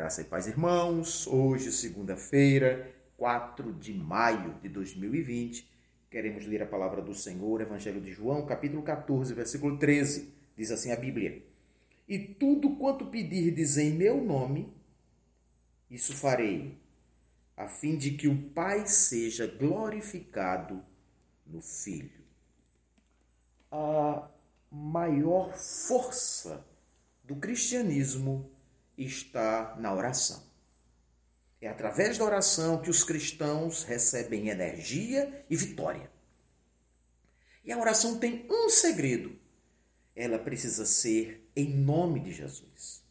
Graça e paz, irmãos. Hoje, segunda-feira, 4 de maio de 2020, queremos ler a palavra do Senhor, Evangelho de João, capítulo 14, versículo 13. Diz assim a Bíblia: E tudo quanto pedirdes em meu nome, isso farei, a fim de que o Pai seja glorificado no Filho. A maior força do cristianismo está na oração. É através da oração que os cristãos recebem energia e vitória. E a oração tem um segredo. Ela precisa ser em nome de Jesus.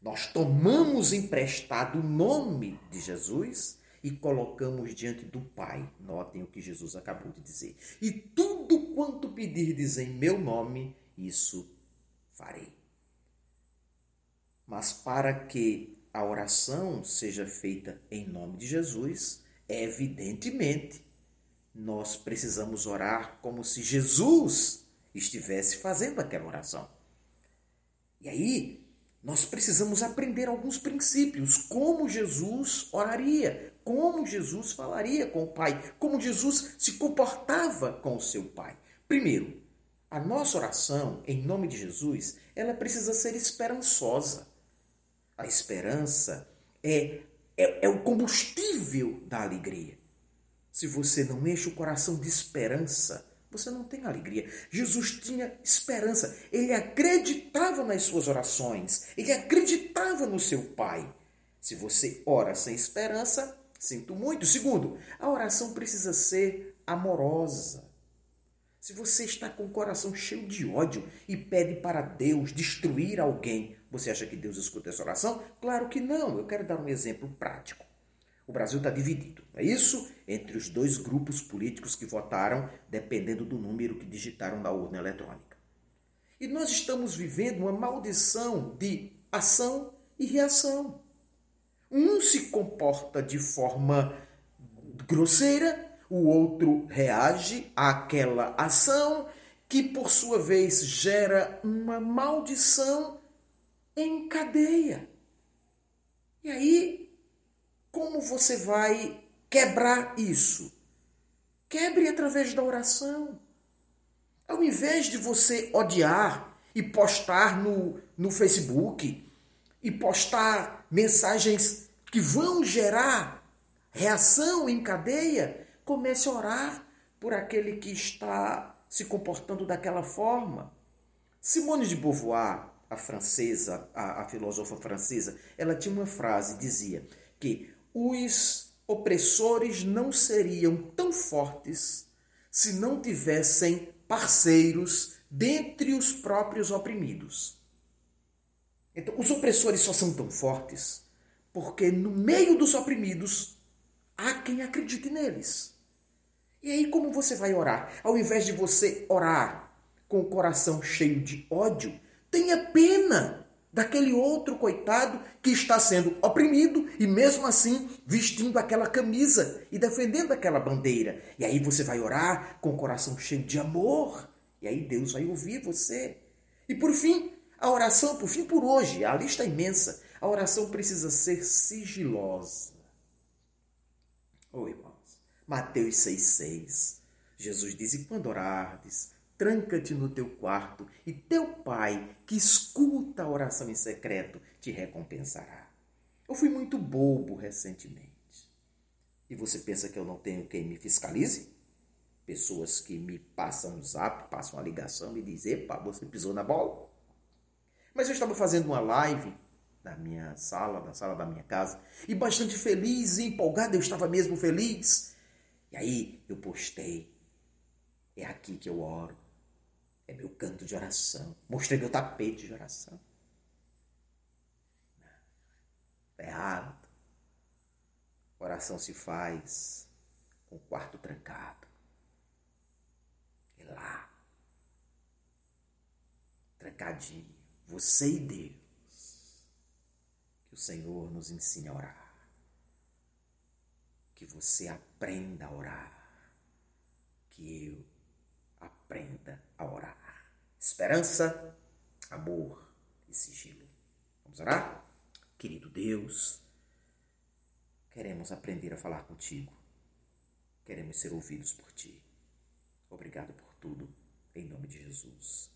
Nós tomamos emprestado o nome de Jesus e colocamos diante do Pai. Notem o que Jesus acabou de dizer. E tudo quanto pedirdes em meu nome, isso farei. Mas para que a oração seja feita em nome de Jesus, evidentemente, nós precisamos orar como se Jesus estivesse fazendo aquela oração. E aí, nós precisamos aprender alguns princípios, como Jesus oraria, como Jesus falaria com o Pai, como Jesus se comportava com o seu Pai. Primeiro, a nossa oração em nome de Jesus, ela precisa ser esperançosa. A esperança é, é, é o combustível da alegria. Se você não enche o coração de esperança, você não tem alegria. Jesus tinha esperança. Ele acreditava nas suas orações. Ele acreditava no seu Pai. Se você ora sem esperança, sinto muito. Segundo, a oração precisa ser amorosa. Se você está com o coração cheio de ódio e pede para Deus destruir alguém, você acha que Deus escuta essa oração? Claro que não. Eu quero dar um exemplo prático. O Brasil está dividido, é isso? Entre os dois grupos políticos que votaram, dependendo do número que digitaram na urna eletrônica. E nós estamos vivendo uma maldição de ação e reação. Um se comporta de forma grosseira o outro reage àquela ação que, por sua vez, gera uma maldição em cadeia. E aí, como você vai quebrar isso? Quebre através da oração. Ao invés de você odiar e postar no, no Facebook e postar mensagens que vão gerar reação em cadeia, Comece a orar por aquele que está se comportando daquela forma. Simone de Beauvoir, a francesa, a, a filósofa francesa, ela tinha uma frase, dizia que os opressores não seriam tão fortes se não tivessem parceiros dentre os próprios oprimidos. Então, os opressores só são tão fortes porque no meio dos oprimidos há quem acredite neles. E aí, como você vai orar? Ao invés de você orar com o coração cheio de ódio, tenha pena daquele outro coitado que está sendo oprimido e mesmo assim vestindo aquela camisa e defendendo aquela bandeira. E aí você vai orar com o coração cheio de amor. E aí Deus vai ouvir você. E por fim, a oração, por fim, por hoje, a lista é imensa. A oração precisa ser sigilosa. Oi, irmão. Mateus 6,6. Jesus diz: E quando orardes, tranca-te no teu quarto, e teu pai, que escuta a oração em secreto, te recompensará. Eu fui muito bobo recentemente. E você pensa que eu não tenho quem me fiscalize? Pessoas que me passam um zap, passam uma ligação, me dizem: Epa, você pisou na bola? Mas eu estava fazendo uma live na minha sala, na sala da minha casa, e bastante feliz e empolgado, eu estava mesmo feliz. E aí eu postei. É aqui que eu oro. É meu canto de oração. Mostrei meu tapete de oração. Tá errado. Oração se faz com o quarto trancado. E lá. Trancadinho. Você e Deus. Que o Senhor nos ensine a orar que você aprenda a orar, que eu aprenda a orar. Esperança, amor e sigilo. Vamos orar? Querido Deus, queremos aprender a falar contigo. Queremos ser ouvidos por ti. Obrigado por tudo, em nome de Jesus.